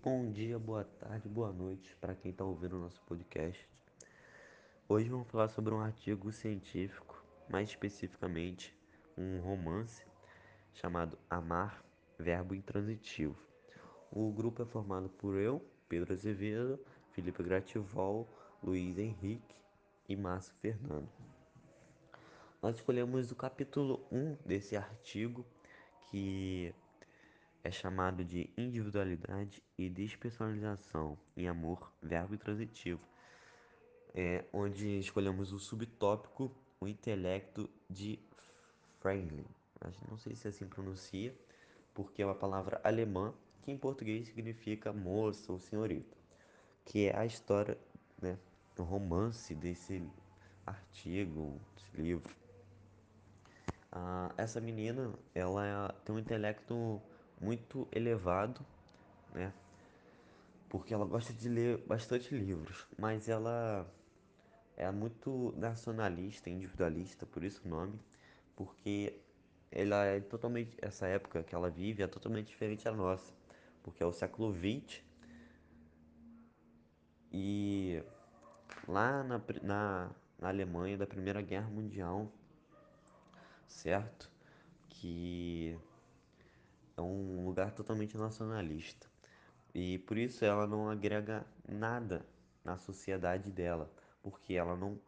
Bom dia, boa tarde, boa noite para quem está ouvindo o nosso podcast. Hoje vamos falar sobre um artigo científico, mais especificamente um romance chamado Amar, Verbo Intransitivo. O grupo é formado por eu, Pedro Azevedo, Felipe Grativol, Luiz Henrique e Márcio Fernando. Nós escolhemos o capítulo 1 desse artigo que é chamado de individualidade e despersonalização em amor, verbo transitivo, é, onde escolhemos o subtópico o intelecto de Franklin. Não sei se assim pronuncia, porque é uma palavra alemã que em português significa moça ou senhorita, que é a história, né, o romance desse artigo, desse livro. Ah, essa menina, ela tem um intelecto muito elevado, né? Porque ela gosta de ler bastante livros, mas ela é muito nacionalista, individualista, por isso o nome, porque ela é totalmente essa época que ela vive é totalmente diferente da nossa, porque é o século XX e lá na, na, na Alemanha da Primeira Guerra Mundial, certo? Que é um lugar totalmente nacionalista. E por isso ela não agrega nada na sociedade dela, porque ela não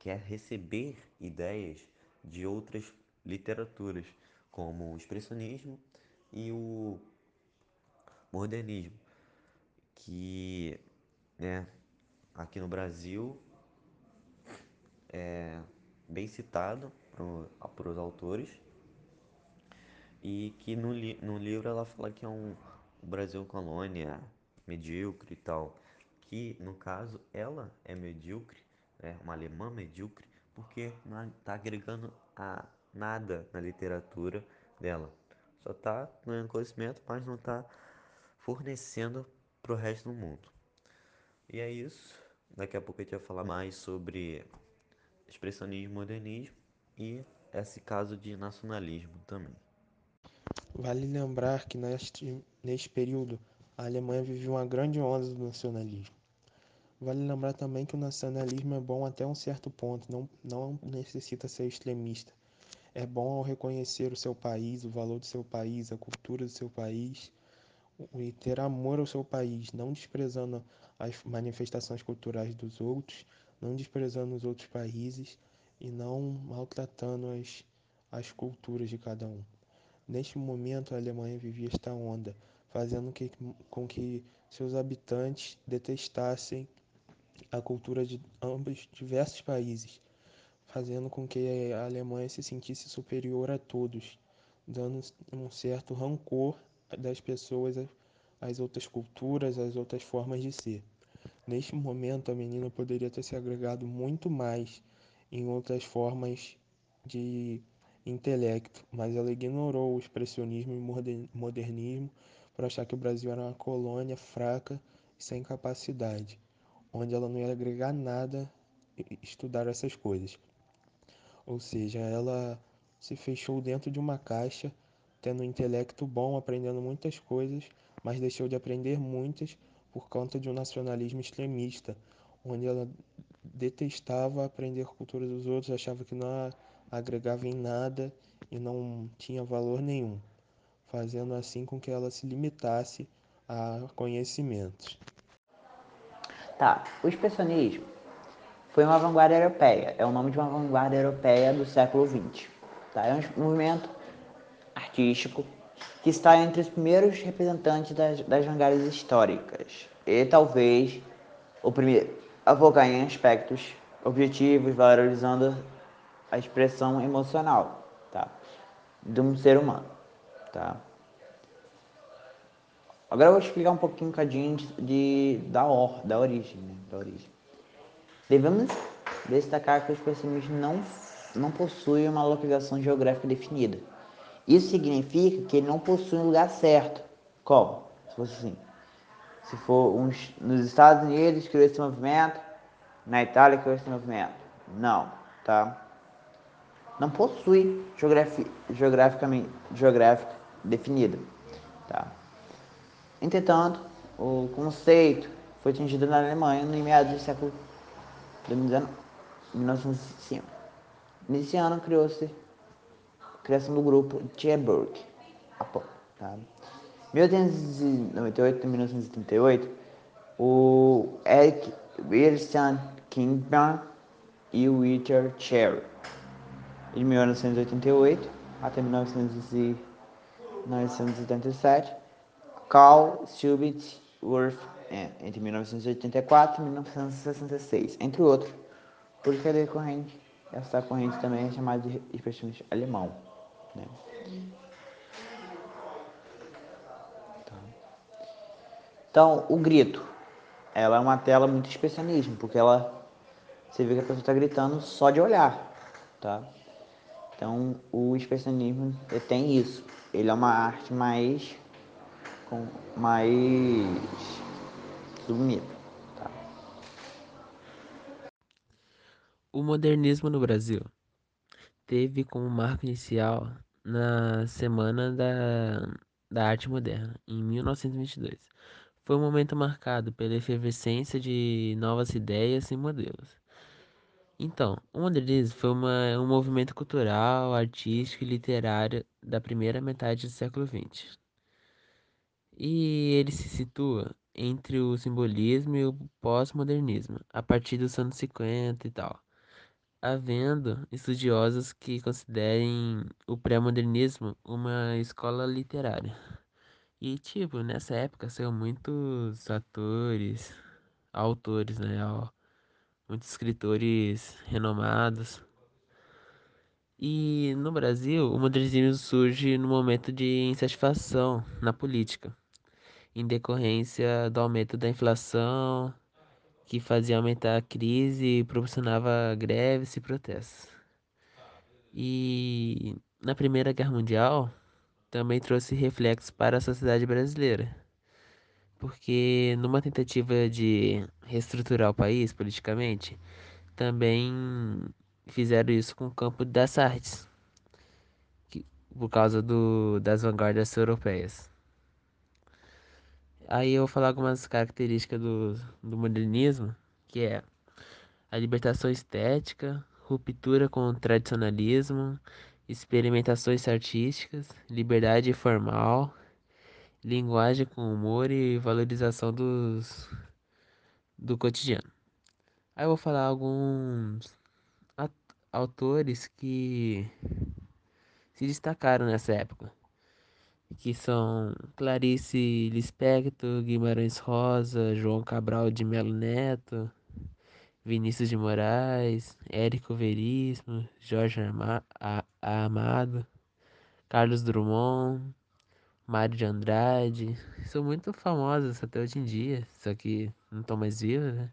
quer receber ideias de outras literaturas, como o expressionismo e o modernismo, que né, aqui no Brasil é bem citado por os autores e que no, li no livro ela fala que é um Brasil colônia medíocre e tal, que no caso ela é medíocre, é uma alemã medíocre, porque não está agregando a nada na literatura dela. Só está ganhando conhecimento, mas não está fornecendo para o resto do mundo. E é isso. Daqui a pouco a gente vai falar mais sobre expressionismo e modernismo e esse caso de nacionalismo também. Vale lembrar que neste, neste período a Alemanha vivia uma grande onda do nacionalismo. Vale lembrar também que o nacionalismo é bom até um certo ponto, não, não necessita ser extremista. É bom ao reconhecer o seu país, o valor do seu país, a cultura do seu país e ter amor ao seu país, não desprezando as manifestações culturais dos outros, não desprezando os outros países e não maltratando as, as culturas de cada um. Neste momento, a Alemanha vivia esta onda, fazendo que, com que seus habitantes detestassem a cultura de ambos diversos países, fazendo com que a Alemanha se sentisse superior a todos, dando um certo rancor das pessoas às outras culturas, às outras formas de ser. Neste momento, a menina poderia ter se agregado muito mais em outras formas de intelecto, mas ela ignorou o expressionismo e modernismo por achar que o Brasil era uma colônia fraca e sem capacidade, onde ela não ia agregar nada estudar essas coisas. Ou seja, ela se fechou dentro de uma caixa, tendo um intelecto bom, aprendendo muitas coisas, mas deixou de aprender muitas por conta de um nacionalismo extremista, onde ela detestava aprender a cultura dos outros, achava que não agregava em nada e não tinha valor nenhum, fazendo assim com que ela se limitasse a conhecimentos. Tá, o expressionismo foi uma vanguarda europeia, é o nome de uma vanguarda europeia do século XX. Tá? É um movimento artístico que está entre os primeiros representantes das, das vanguardas históricas e talvez o primeiro a focar em aspectos objetivos, valorizando a expressão emocional, tá? De um ser humano, tá? Agora eu vou explicar um pouquinho, um cadinho de, da, or, da origem, né? Da origem. Devemos destacar que o expressionismo não, não possui uma localização geográfica definida. Isso significa que ele não possui um lugar certo. Como? Se fosse assim. Se for uns, nos Estados Unidos criou esse movimento, na Itália criou esse movimento. Não, tá? Não possui geografia, geograficamente geográfica definida. Tá? Entretanto, o conceito foi atingido na Alemanha no meados do século 1905. Nesse ano criou-se a criação do grupo Tierburg. Tá? 1898 e 1938, o Eric Wilson Kingman e o Richard Cherry. De 1988 até 1977, Carl Stubitz Worth é, entre 1984 e 1966, entre outros, porque a decorrente, essa corrente também é chamada de expressionista alemão. Né? Então, o grito, ela é uma tela muito especialismo, porque ela, você vê que a pessoa está gritando só de olhar, tá? Então, o expressionismo tem isso. Ele é uma arte mais com mais bonita. Tá? O modernismo no Brasil teve como marco inicial na Semana da, da Arte Moderna, em 1922. Foi um momento marcado pela efervescência de novas ideias e modelos. Então, o modernismo foi uma, um movimento cultural, artístico e literário da primeira metade do século XX. E ele se situa entre o simbolismo e o pós-modernismo, a partir dos anos 50 e tal, havendo estudiosos que considerem o pré-modernismo uma escola literária. E, tipo, nessa época saiu muitos atores, autores, né? Muitos escritores renomados. E no Brasil, o modernismo surge no momento de insatisfação na política, em decorrência do aumento da inflação, que fazia aumentar a crise e proporcionava greves e protestos. E na Primeira Guerra Mundial, também trouxe reflexos para a sociedade brasileira. Porque numa tentativa de reestruturar o país politicamente, também fizeram isso com o campo das artes, que, por causa do, das vanguardas europeias. Aí eu vou falar algumas características do, do modernismo, que é a libertação estética, ruptura com o tradicionalismo, experimentações artísticas, liberdade formal, linguagem com humor e valorização dos, do cotidiano. Aí eu vou falar alguns autores que se destacaram nessa época, que são Clarice Lispector, Guimarães Rosa, João Cabral de Melo Neto, Vinícius de Moraes, Érico Veríssimo, Jorge Amado, Carlos Drummond, Mário de Andrade, são muito famosos até hoje em dia, só que não estão mais vivos, né?